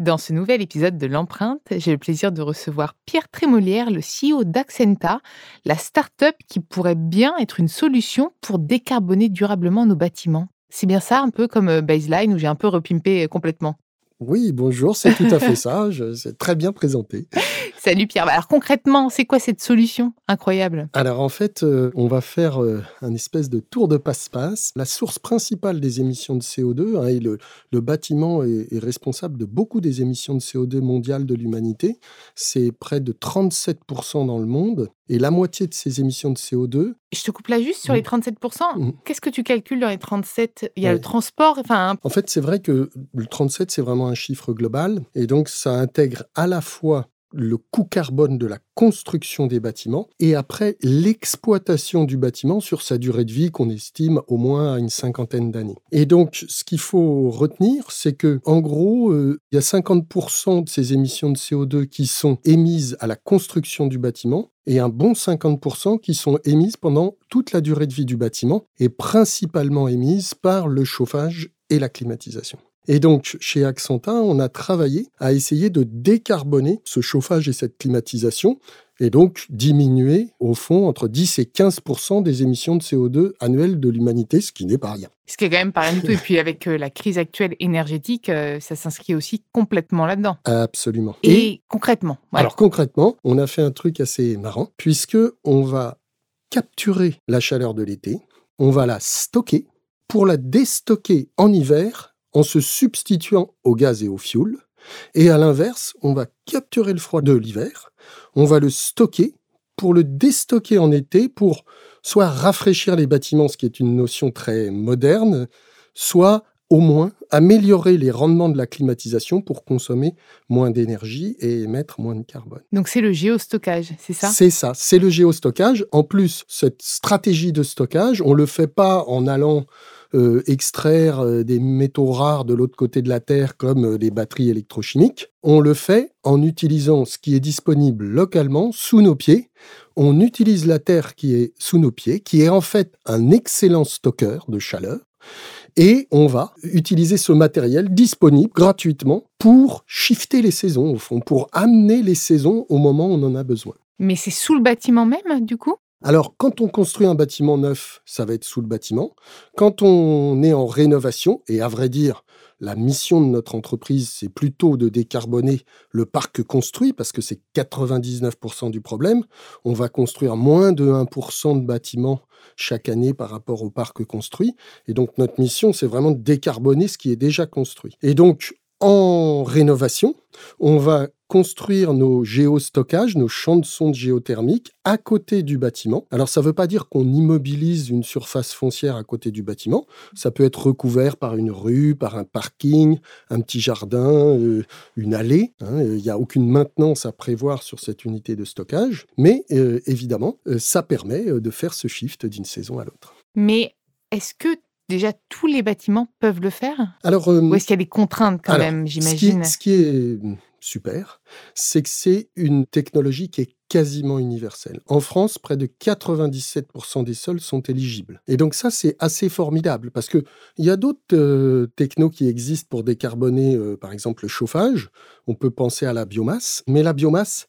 Dans ce nouvel épisode de l'empreinte, j'ai le plaisir de recevoir Pierre Trémolière, le CEO d'Accenta, la start-up qui pourrait bien être une solution pour décarboner durablement nos bâtiments. C'est bien ça, un peu comme euh, Baseline où j'ai un peu repimpé complètement. Oui, bonjour, c'est tout à fait ça. C'est très bien présenté. Salut Pierre. Alors concrètement, c'est quoi cette solution incroyable? Alors en fait, euh, on va faire euh, un espèce de tour de passe-passe. La source principale des émissions de CO2, hein, et le, bâtiment est, responsable de beaucoup des émissions de CO2 mondiales de l'humanité. C'est près de 37% dans le monde. Et la moitié de ces émissions de CO2. Je te coupe là juste sur les 37%. Mmh. mmh. Qu'est-ce que tu calcules dans les 37 Il y a le transport. Enfin... En fait, c'est vrai que le 37, c'est vraiment un chiffre global. Et donc, ça intègre à la fois le coût carbone de la construction des bâtiments et après l'exploitation du bâtiment sur sa durée de vie qu'on estime au moins à une cinquantaine d'années. Et donc, ce qu'il faut retenir, c'est que, en gros, euh, il y a 50% de ces émissions de CO2 qui sont émises à la construction du bâtiment et un bon 50% qui sont émises pendant toute la durée de vie du bâtiment et principalement émises par le chauffage et la climatisation. Et donc, chez Accenta, on a travaillé à essayer de décarboner ce chauffage et cette climatisation, et donc diminuer, au fond, entre 10 et 15% des émissions de CO2 annuelles de l'humanité, ce qui n'est pas rien. Ce qui est quand même pas rien du tout. Et puis, avec euh, la crise actuelle énergétique, euh, ça s'inscrit aussi complètement là-dedans. Absolument. Et, concrètement Alors, concrètement, on a fait un truc assez marrant, puisque on va capturer la chaleur de l'été, on va la stocker pour la déstocker en hiver en se substituant au gaz et au fioul. Et à l'inverse, on va capturer le froid de l'hiver, on va le stocker pour le déstocker en été, pour soit rafraîchir les bâtiments, ce qui est une notion très moderne, soit au moins améliorer les rendements de la climatisation pour consommer moins d'énergie et émettre moins de carbone. Donc c'est le géostockage, c'est ça? C'est ça, c'est le géostockage. En plus, cette stratégie de stockage, on ne le fait pas en allant euh, extraire euh, des métaux rares de l'autre côté de la Terre comme euh, les batteries électrochimiques. On le fait en utilisant ce qui est disponible localement sous nos pieds. On utilise la Terre qui est sous nos pieds, qui est en fait un excellent stockeur de chaleur. Et on va utiliser ce matériel disponible gratuitement pour shifter les saisons, au fond, pour amener les saisons au moment où on en a besoin. Mais c'est sous le bâtiment même, du coup? Alors, quand on construit un bâtiment neuf, ça va être sous le bâtiment. Quand on est en rénovation, et à vrai dire, la mission de notre entreprise, c'est plutôt de décarboner le parc construit, parce que c'est 99% du problème. On va construire moins de 1% de bâtiments chaque année par rapport au parc construit. Et donc, notre mission, c'est vraiment de décarboner ce qui est déjà construit. Et donc, en rénovation, on va construire nos géostockages, nos champs de sonde géothermiques à côté du bâtiment. Alors ça ne veut pas dire qu'on immobilise une surface foncière à côté du bâtiment. Ça peut être recouvert par une rue, par un parking, un petit jardin, euh, une allée. Hein. Il n'y a aucune maintenance à prévoir sur cette unité de stockage. Mais euh, évidemment, euh, ça permet de faire ce shift d'une saison à l'autre. Mais est-ce que déjà tous les bâtiments peuvent le faire? Alors, Ou est-ce qu'il y a des contraintes quand même, j'imagine? ce, qui est super, c'est que c'est une technologie qui est quasiment universelle. En France, près de 97% des sols sont éligibles. Et donc ça, c'est assez formidable parce qu'il y a d'autres euh, technos qui existent pour décarboner, euh, par exemple, le chauffage. On peut penser à la biomasse, mais la biomasse,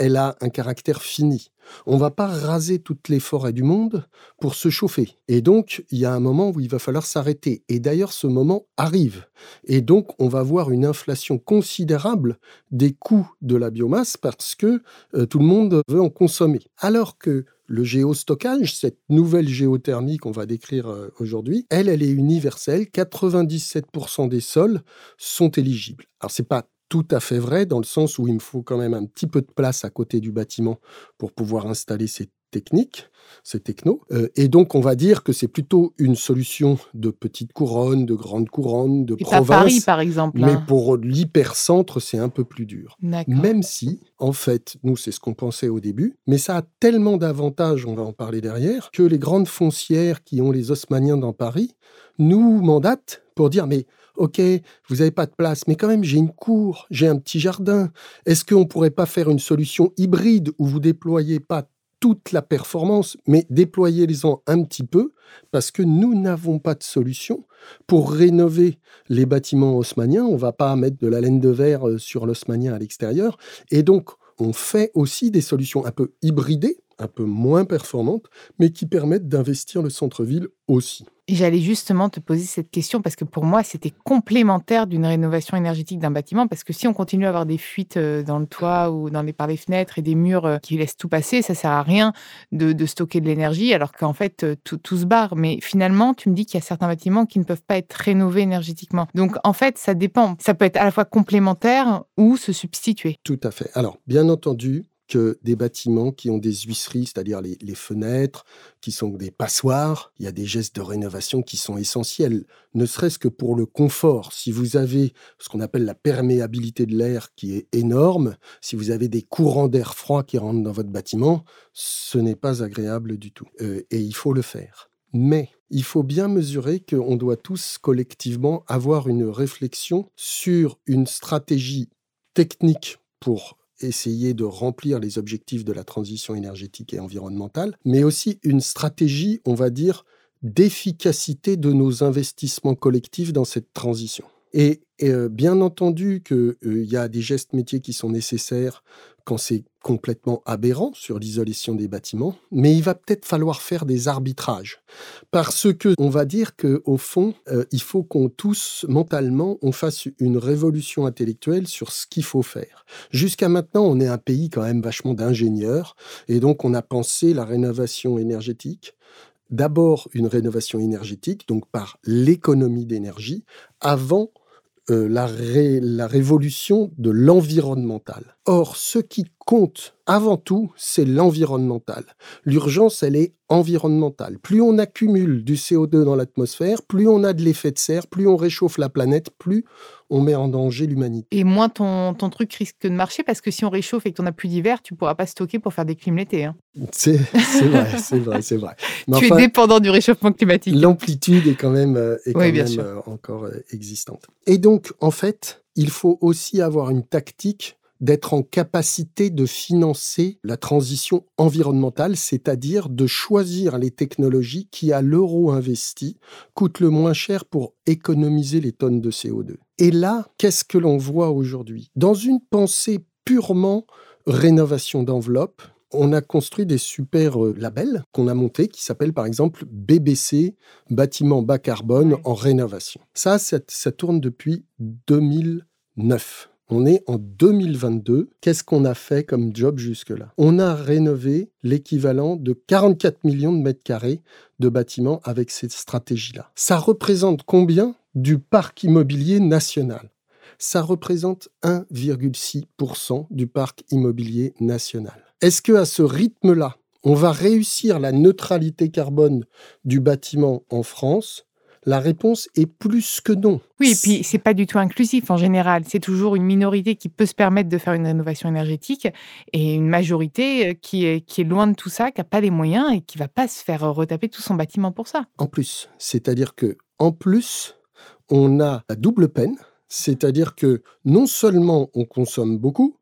elle a un caractère fini. On va pas raser toutes les forêts du monde pour se chauffer. Et donc, il y a un moment où il va falloir s'arrêter. Et d'ailleurs, ce moment arrive. Et donc, on va voir une inflation considérable des coûts de la biomasse parce que euh, tout le monde veut en consommer. Alors que le géostockage, cette nouvelle géothermie qu'on va décrire euh, aujourd'hui, elle, elle est universelle. 97% des sols sont éligibles. Alors, c'est pas tout à fait vrai dans le sens où il me faut quand même un petit peu de place à côté du bâtiment pour pouvoir installer ces techniques, ces technos. Euh, et donc, on va dire que c'est plutôt une solution de petite couronne, de grande couronne, de Et province. pas Paris, par exemple. Mais hein. pour l'hypercentre, c'est un peu plus dur. Même si, en fait, nous, c'est ce qu'on pensait au début, mais ça a tellement d'avantages, on va en parler derrière, que les grandes foncières qui ont les Haussmanniens dans Paris nous mandatent pour dire, mais ok, vous n'avez pas de place, mais quand même, j'ai une cour, j'ai un petit jardin. Est-ce qu'on ne pourrait pas faire une solution hybride où vous déployez pas toute la performance, mais déployez-les-en un petit peu, parce que nous n'avons pas de solution pour rénover les bâtiments haussmanniens. On va pas mettre de la laine de verre euh, sur l'haussmannien à l'extérieur. Et donc, on fait aussi des solutions un peu hybridées, un peu moins performantes, mais qui permettent d'investir le centre-ville aussi. Et J'allais justement te poser cette question parce que pour moi, c'était complémentaire d'une rénovation énergétique d'un bâtiment. Parce que si on continue à avoir des fuites euh, dans le toit ou dans les, par les fenêtres et des murs euh, qui laissent tout passer, ça sert à rien de, de stocker de l'énergie alors qu'en fait, euh, tout, tout se barre. Mais finalement, tu me dis qu'il y a certains bâtiments qui ne peuvent pas être rénovés énergétiquement. Donc en fait, ça dépend. Ça peut être à la fois complémentaire ou se substituer. Tout à fait. Alors, bien entendu, que des bâtiments qui ont des huisseries, c'est-à-dire les, fenêtres, qui sont des passoires, il y a des gestes de rénovation qui sont essentiels, ne serait-ce que pour le confort. Si vous avez ce qu'on appelle la perméabilité de l'air qui est énorme, si vous avez des courants d'air froid qui rentrent dans votre bâtiment, ce n'est pas agréable du tout. Euh, et il faut le faire. Mais il faut bien mesurer qu'on doit tous collectivement avoir une réflexion sur une stratégie technique pour essayer de remplir les objectifs de la transition énergétique et environnementale, mais aussi une stratégie, on va dire, d'efficacité de nos investissements collectifs dans cette transition. Et, euh, bien entendu qu'il y a des gestes métiers qui sont nécessaires quand c'est complètement aberrant sur l'isolation des bâtiments, mais il va peut-être falloir faire des arbitrages parce que on va dire que au fond, euh, il faut qu'on tous mentalement on fasse une révolution intellectuelle sur ce qu'il faut faire. Jusqu'à maintenant, on est un pays quand même vachement d'ingénieurs et donc on a pensé la rénovation énergétique d'abord une rénovation énergétique, donc par l'économie d'énergie, avant euh, la, la révolution de l'environnemental. Or, ce qui compte avant tout, c'est l'environnemental. L'urgence, elle est environnementale. Plus on accumule du CO2 dans l'atmosphère, plus on a de l'effet de serre, plus on réchauffe la planète, plus on met en danger l'humanité. Et moins ton, ton truc risque de marcher parce que si on réchauffe et que tu as plus d'hiver, tu pourras pas stocker pour faire des clims l'été. Hein. C'est vrai, c'est vrai, c'est vrai. Mais tu enfin, es dépendant du réchauffement climatique. L'amplitude est quand même, euh, est quand oui, même euh, encore euh, existante. Et donc, en fait, il faut aussi avoir une tactique d'être en capacité de financer la transition environnementale, c'est-à-dire de choisir les technologies qui, à l'euro investi, coûtent le moins cher pour économiser les tonnes de CO2. Et là, qu'est-ce que l'on voit aujourd'hui? Dans une pensée purement rénovation d'enveloppe, on a construit des super labels qu'on a montés qui s'appellent par exemple BBC, bâtiment bas carbone en rénovation. Ça, ça, ça tourne depuis 2009. On est en 2022. Qu'est-ce qu'on a fait comme job jusque-là? On a rénové l'équivalent de 44 millions de mètres carrés de bâtiments avec cette stratégie-là. Ça représente combien du parc immobilier national? Ça représente 1,6% du parc immobilier national. Est-ce que à ce rythme-là, on va réussir la neutralité carbone du bâtiment en France? La réponse est plus que non. Oui, et puis c'est pas du tout inclusif en général. C'est toujours une minorité qui peut se permettre de faire une rénovation énergétique et une majorité qui est, qui est loin de tout ça, qui n'a pas les moyens et qui va pas se faire retaper tout son bâtiment pour ça. En plus, c'est-à-dire que en plus, on a la double peine, c'est-à-dire que non seulement on consomme beaucoup,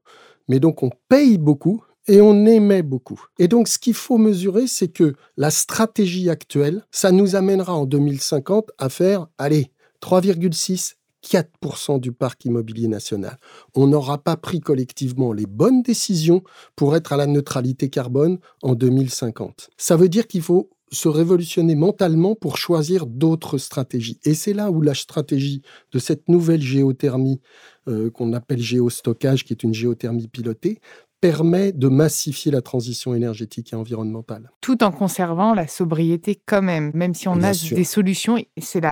mais donc on paye beaucoup et on émet beaucoup. Et donc, ce qu'il faut mesurer, c'est que la stratégie actuelle, ça nous amènera en 2050 à faire, allez, 3,6, 4% du parc immobilier national. On n'aura pas pris collectivement les bonnes décisions pour être à la neutralité carbone en 2050. Ça veut dire qu'il faut se révolutionner mentalement pour choisir d'autres stratégies. Et c'est là où la stratégie de cette nouvelle géothermie euh, qu'on appelle géostockage, qui est une géothermie pilotée, permet de massifier la transition énergétique et environnementale. Tout en conservant la sobriété quand même, même si on a des solutions. C'est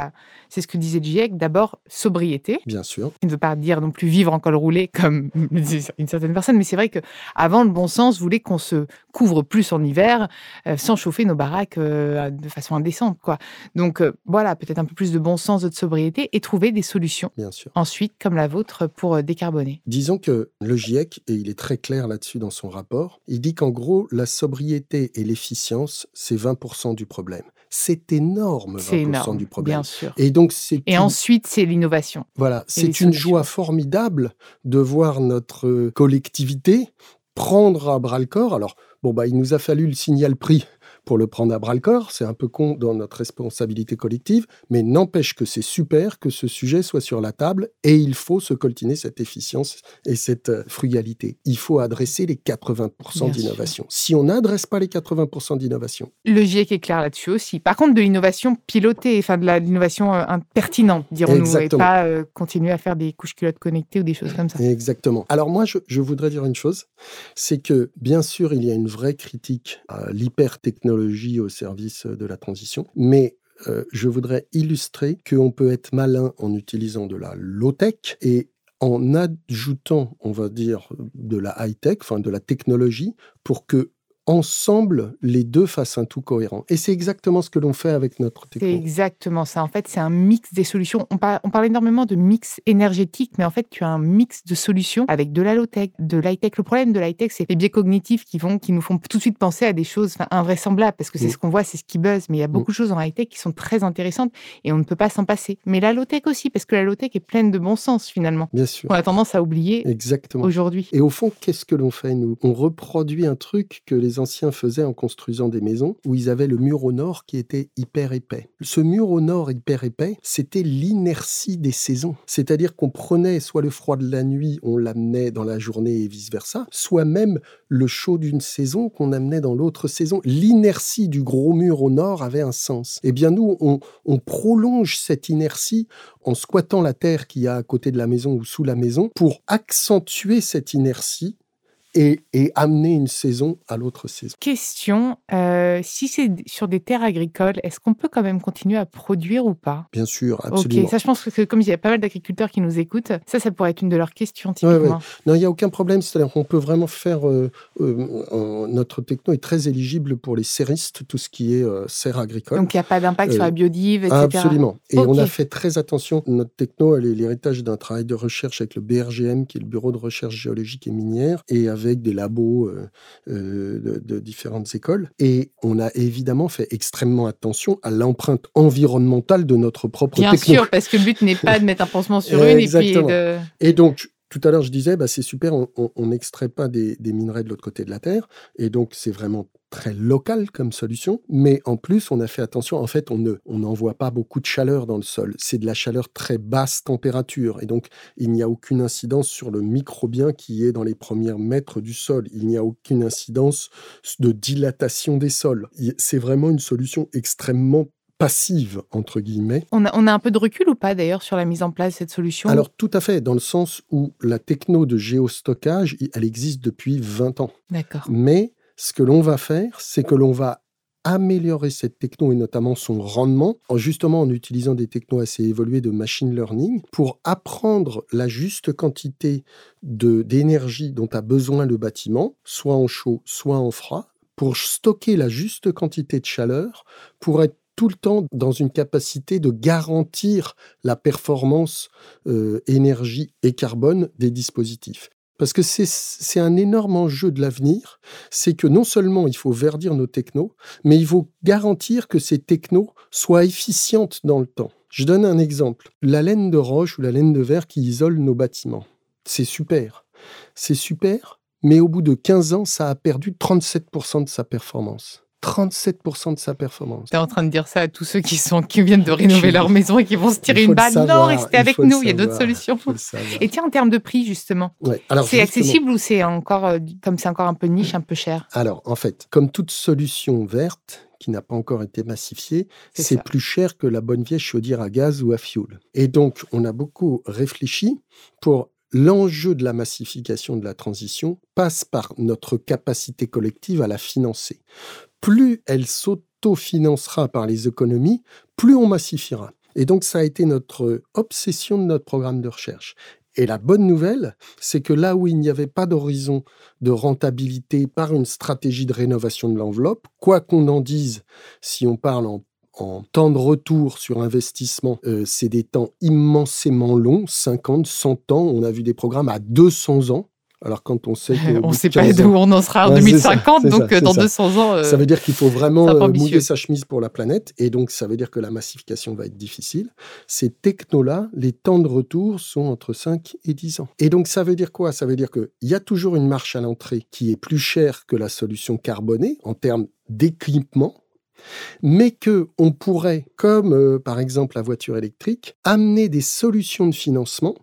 c'est ce que disait GIEC. D'abord, sobriété. Bien sûr. Qui ne veut pas dire non plus vivre en col roulé comme une certaine personne, mais c'est vrai que avant le bon sens voulait qu'on se couvre plus en hiver euh, sans chauffer nos baraques euh, de façon indécente, quoi. Donc euh, voilà, peut-être un peu plus de bon sens, de sobriété et trouver des solutions. Bien sûr. Ensuite, comme la vôtre, pour décarboner. Disons que le GIEC, et il est très clair là dessus dans son rapport. Il dit qu'en gros, la sobriété et l'efficience, c'est 20% du problème. C'est énorme, 20% du problème. Bien sûr. Et donc, c'est et ensuite, c'est l'innovation. Voilà, c'est une joie formidable de voir notre collectivité prendre à bras le corps. Alors, bon, bah, il nous a fallu le signal prix pour le prendre à bras le corps. C'est un peu con dans notre responsabilité collective, mais n'empêche que c'est super que ce sujet soit sur la table et il faut se coltiner cette efficience et cette euh, frugalité. Il faut adresser les 80% d'innovation. Si on n'adresse pas les 80% d'innovation. Le GIEC est clair là-dessus aussi. Par contre, de l'innovation pilotée, enfin de l'innovation euh, pertinente, dirons-nous, et pas euh, continuer à faire des couches culottes connectées ou des choses comme ça. Exactement. Alors moi, je, je voudrais dire une chose, c'est que bien sûr, il y a une vraie critique à l'hyper-technologie au service de la transition. Mais euh, je voudrais illustrer qu'on peut être malin en utilisant de la low-tech et en ajoutant, on va dire, de la high-tech, enfin de la technologie, pour que ensemble, les deux fassent un tout cohérent. Et c'est exactement ce que l'on fait avec notre techno. C'est exactement ça. En fait, c'est un mix des solutions. On parle, on parle, énormément de mix énergétique, mais en fait, tu as un mix de solutions avec de la low-tech, de l'high-tech. Le problème de l'high-tech, c'est les biais cognitifs qui, vont, qui nous font tout de suite penser à des choses invraisemblables, parce que c'est mm. ce qu'on voit, c'est ce qui buzz. Mais il y a beaucoup mm. de choses en high-tech qui sont très intéressantes et on ne peut pas s'en passer. Mais la low-tech aussi, parce que la low-tech est pleine de bon sens, finalement. Bien sûr. On a tendance à oublier exactement. aujourd'hui. Et au fond, qu'est-ce que l'on fait, nous? On reproduit un truc que les anciens faisaient en construisant des maisons où ils avaient le mur au nord qui était hyper épais. Ce mur au nord hyper épais, c'était l'inertie des saisons. C'est-à-dire qu'on prenait soit le froid de la nuit, on l'amenait dans la journée et vice-versa, soit même le chaud d'une saison qu'on amenait dans l'autre saison. L'inertie du gros mur au nord avait un sens. Eh bien nous, on, on prolonge cette inertie en squattant la terre qu'il y a à côté de la maison ou sous la maison pour accentuer cette inertie et, amener une saison à l'autre saison. Question, euh, si c'est sur des terres agricoles, est-ce qu'on peut quand même continuer à produire ou pas? Bien sûr, absolument. Ok, ça je pense que comme il y a pas mal d'agriculteurs qui nous écoutent, ça, ça pourrait être une de leurs questions typiquement. Non, il n'y a aucun problème, c'est-à-dire qu'on peut vraiment faire, euh, euh, notre techno est très éligible pour les serristes, tout ce qui est serre agricole. Donc il n'y a pas d'impact sur la biodive, etc. Absolument. Et on a fait très attention, notre techno, elle est l'héritage d'un travail de recherche avec le BRGM, qui est le Bureau de recherche géologique et minière, et avec avec des labos euh, euh, de, différentes écoles. Et on a évidemment fait extrêmement attention à l'empreinte environnementale de notre propre Bien sûr, parce que le but n'est pas de mettre un pansement sur une et puis de... Et donc, tout à l'heure, je disais, bah, c'est super, on n'extrait pas des, minerais de l'autre côté de la Terre. Et donc, c'est vraiment très local comme solution, mais en plus, on a fait attention, en fait, on ne on n'envoie pas beaucoup de chaleur dans le sol. C'est de la chaleur très basse température, et donc il n'y a aucune incidence sur le microbien qui est dans les premiers mètres du sol. Il n'y a aucune incidence de dilatation des sols. C'est vraiment une solution extrêmement passive, entre guillemets. On a, on a un peu de recul ou pas d'ailleurs sur la mise en place de cette solution? Alors tout à fait, dans le sens où la techno de géostockage, elle existe depuis 20 ans. D'accord. Mais ce que l'on va faire, c'est que l'on va améliorer cette techno et notamment son rendement, en justement en utilisant des technos assez évolués de machine learning pour apprendre la juste quantité d'énergie dont a besoin le bâtiment, soit en chaud, soit en froid, pour stocker la juste quantité de chaleur, pour être tout le temps dans une capacité de garantir la performance euh, énergie et carbone des dispositifs. Parce que c'est un énorme enjeu de l'avenir, c'est que non seulement il faut verdir nos technos, mais il faut garantir que ces technos soient efficientes dans le temps. Je donne un exemple. La laine de roche ou la laine de verre qui isole nos bâtiments. C'est super. C'est super, mais au bout de 15 ans, ça a perdu 37% de sa performance. 37% de sa performance. Tu es en train de dire ça à tous ceux qui, sont, qui viennent de rénover leur maison et qui vont se tirer une le balle. savoir, non, restez avec nous, il y a d'autres solutions. Et tiens, en termes de prix, justement, Ouais, c'est accessible ou c'est encore, euh, comme c'est encore un peu niche, un peu cher? Alors, en fait, comme toute solution verte qui n'a pas encore été massifiée, C'est plus cher que la bonne vieille chaudière à gaz ou à fioul. Et donc, on a beaucoup réfléchi pour l'enjeu de la massification de la transition passe par notre capacité collective à la financer. Plus elle s'autofinancera par les économies, plus on massifiera. Et donc, ça a été notre obsession de notre programme de recherche. Et la bonne nouvelle, c'est que là où il n'y avait pas d'horizon de rentabilité par une stratégie de rénovation de l'enveloppe, quoi qu'on en dise, si on parle en, en temps de retour sur investissement, euh, c'est des temps immensément longs, 50, 100 ans. On a vu des programmes à 200 ans. Alors quand on sait On ne sait pas 15 d'où on en sera en Ouais, c'est ça, 2050, c'est ça, donc euh, dans ça. 200 ans. euh, ça veut dire qu'il faut vraiment euh, mouiller sa chemise pour la planète, et donc ça veut dire que la massification va être difficile. Ces technos-là, les temps de retour sont entre 5 et 10 ans. Et donc ça veut dire quoi? Ça veut dire qu'il y a toujours une marche à l'entrée qui est plus chère que la solution carbonée en termes d'équipement, mais que on pourrait, comme euh, par exemple la voiture électrique, amener des solutions de financement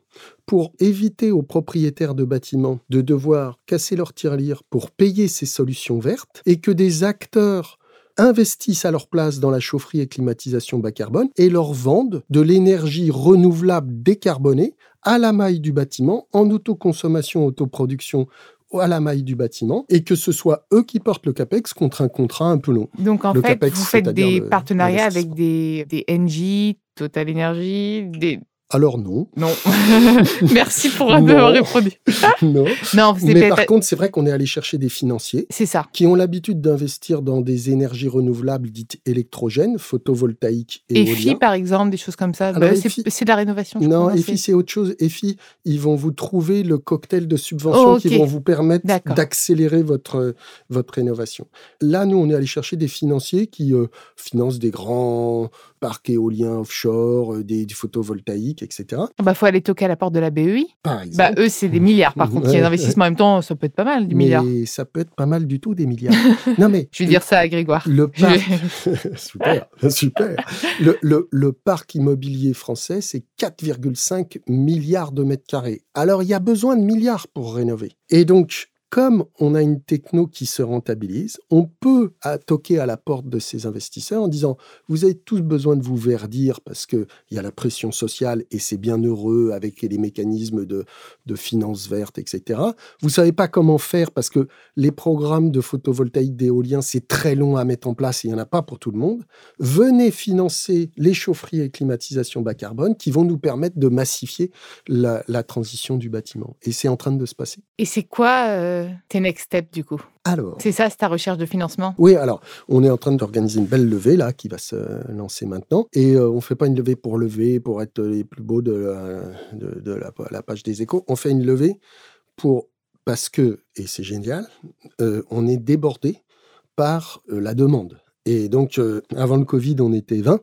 pour éviter aux propriétaires de bâtiments de devoir casser leur tirelire pour payer ces solutions vertes et que des acteurs investissent à leur place dans la chaufferie et climatisation bas carbone et leur vendent de l'énergie renouvelable décarbonée à la maille du bâtiment, en autoconsommation, autoproduction à la maille du bâtiment, et que ce soit eux qui portent le CAPEX contre un contrat un peu long. Donc en Le fait, CAPEX, vous faites des le- partenariats avec des, des NG, Total Energy, des... Alors non, Non. Merci pour avoir Non. répondu. non. Non, Mais par contre, c'est vrai qu'on est allé chercher des financiers C'est ça. qui ont l'habitude d'investir dans des énergies renouvelables dites électrogènes, photovoltaïques et EFI, par exemple, des choses comme ça. Bah, c'est de la rénovation. je Non, EFI, c'est- autre chose. EFI, ils vont vous trouver le cocktail de subventions Oh, qui vont vous permettre d'accélérer votre, votre rénovation. Là, nous, on est allé chercher des financiers qui euh, financent des grands parcs éoliens offshore, euh, des, du photovoltaïque, etc. Il bah, faut aller toquer à la porte de la BEI. Par. Bah, eux, c'est des milliards. Par contre, a Ouais, l'investissement en même temps, ça peut être pas mal, des mais milliards. ça peut être pas mal du tout, des milliards. non, mais Je vais dire ça à Grégoire. le parc, super, super. Le, le- le parc immobilier français, c'est 4,5 milliards de mètres carrés. Alors, il y a besoin de milliards pour rénover. Et donc, comme on a une techno qui se rentabilise, on peut toquer à la porte de ces investisseurs en disant vous avez tous besoin de vous verdir parce qu'il y a la pression sociale et c'est bien heureux avec les mécanismes de, finances vertes, etc. Vous savez pas comment faire parce que les programmes de photovoltaïque d'éolien, c'est très long à mettre en place et il n'y en a pas pour tout le monde. Venez financer les chaufferies et climatisation bas carbone qui vont nous permettre de massifier la, la transition du bâtiment. Et c'est en train de se passer. Et c'est quoi euh, tes next steps, du coup Alors. C'est ça, c'est ta recherche de financement? Oui, alors, on est en train d'organiser une belle levée, là, qui va se lancer maintenant. Et euh, on ne fait pas une levée pour lever, pour être les plus beaux de la, de, de la, la page des échos. On fait une levée pour, parce que, et c'est génial, euh, on est débordé par euh, la demande. Et donc, avant le Covid, on était 20.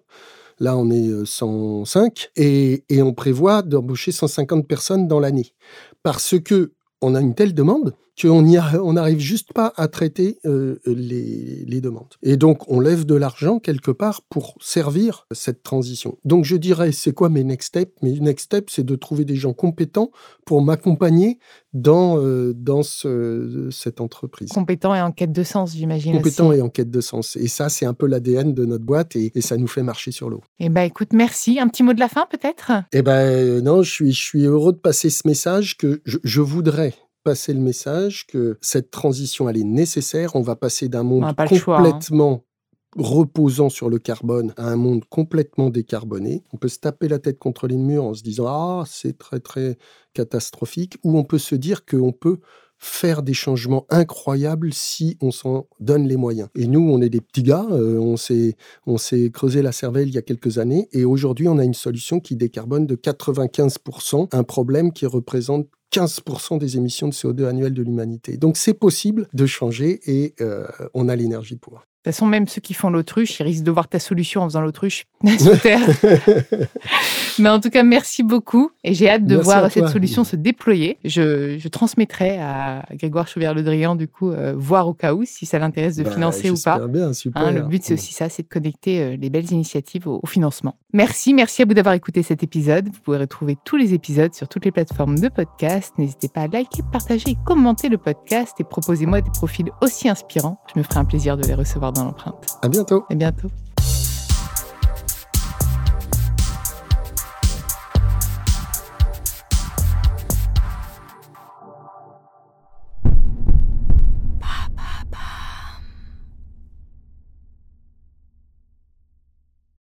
Là, on est euh, 105 et, et on prévoit d'embaucher 150 personnes dans l'année. Parce que on a une telle demande qu'on n'arrive juste pas à traiter euh, les, les demandes. Et donc, on lève de l'argent quelque part pour servir cette transition. Donc, je dirais, c'est quoi mes next steps? Mes next steps, c'est de trouver des gens compétents pour m'accompagner dans, euh, dans ce- cette entreprise. Compétent et en quête de sens, j'imagine. Compétent aussi. et en quête de sens. Et ça, c'est un peu l'ADN de notre boîte et, et ça nous fait marcher sur l'eau. Eh ben, écoute, merci. Un petit mot de la fin, peut-être? Eh ben euh, non, je suis, je suis heureux de passer ce message que je, je voudrais passer le message que cette transition elle est nécessaire. On va passer d'un monde pas choix, hein. complètement reposant sur le carbone à un monde complètement décarboné. On peut se taper la tête contre les murs en se disant ah c'est très très catastrophique ou on peut se dire qu'on peut faire des changements incroyables si on s'en donne les moyens. Et nous, on est des petits gars, euh, on s'est on s'est creusé la cervelle il y a quelques années et aujourd'hui, on a une solution qui décarbone de 95%, un problème qui représente 15% des émissions de CO2 annuelles de l'humanité. Donc c'est possible de changer et euh, on a l'énergie pour. De toute façon, même ceux qui font l'autruche, ils risquent de voir ta solution en faisant l'autruche Terre. Mais en tout cas, merci beaucoup. Et j'ai hâte de Merci voir cette solution se déployer. Je, je transmettrai à Grégoire Chauvière-Le Drian, du coup, euh, voir au cas où, si ça l'intéresse de Bah, financer ou pas. j'espère bien, super. Hein, le but, c'est aussi ça, c'est de connecter euh, les belles initiatives au, au financement. Merci, merci à vous d'avoir écouté cet épisode. Vous pouvez retrouver tous les épisodes sur toutes les plateformes de podcast. N'hésitez pas à liker, partager et commenter le podcast et proposez-moi des profils aussi inspirants. Je me ferai un plaisir de les recevoir dans l'empreinte. À bientôt. À bientôt.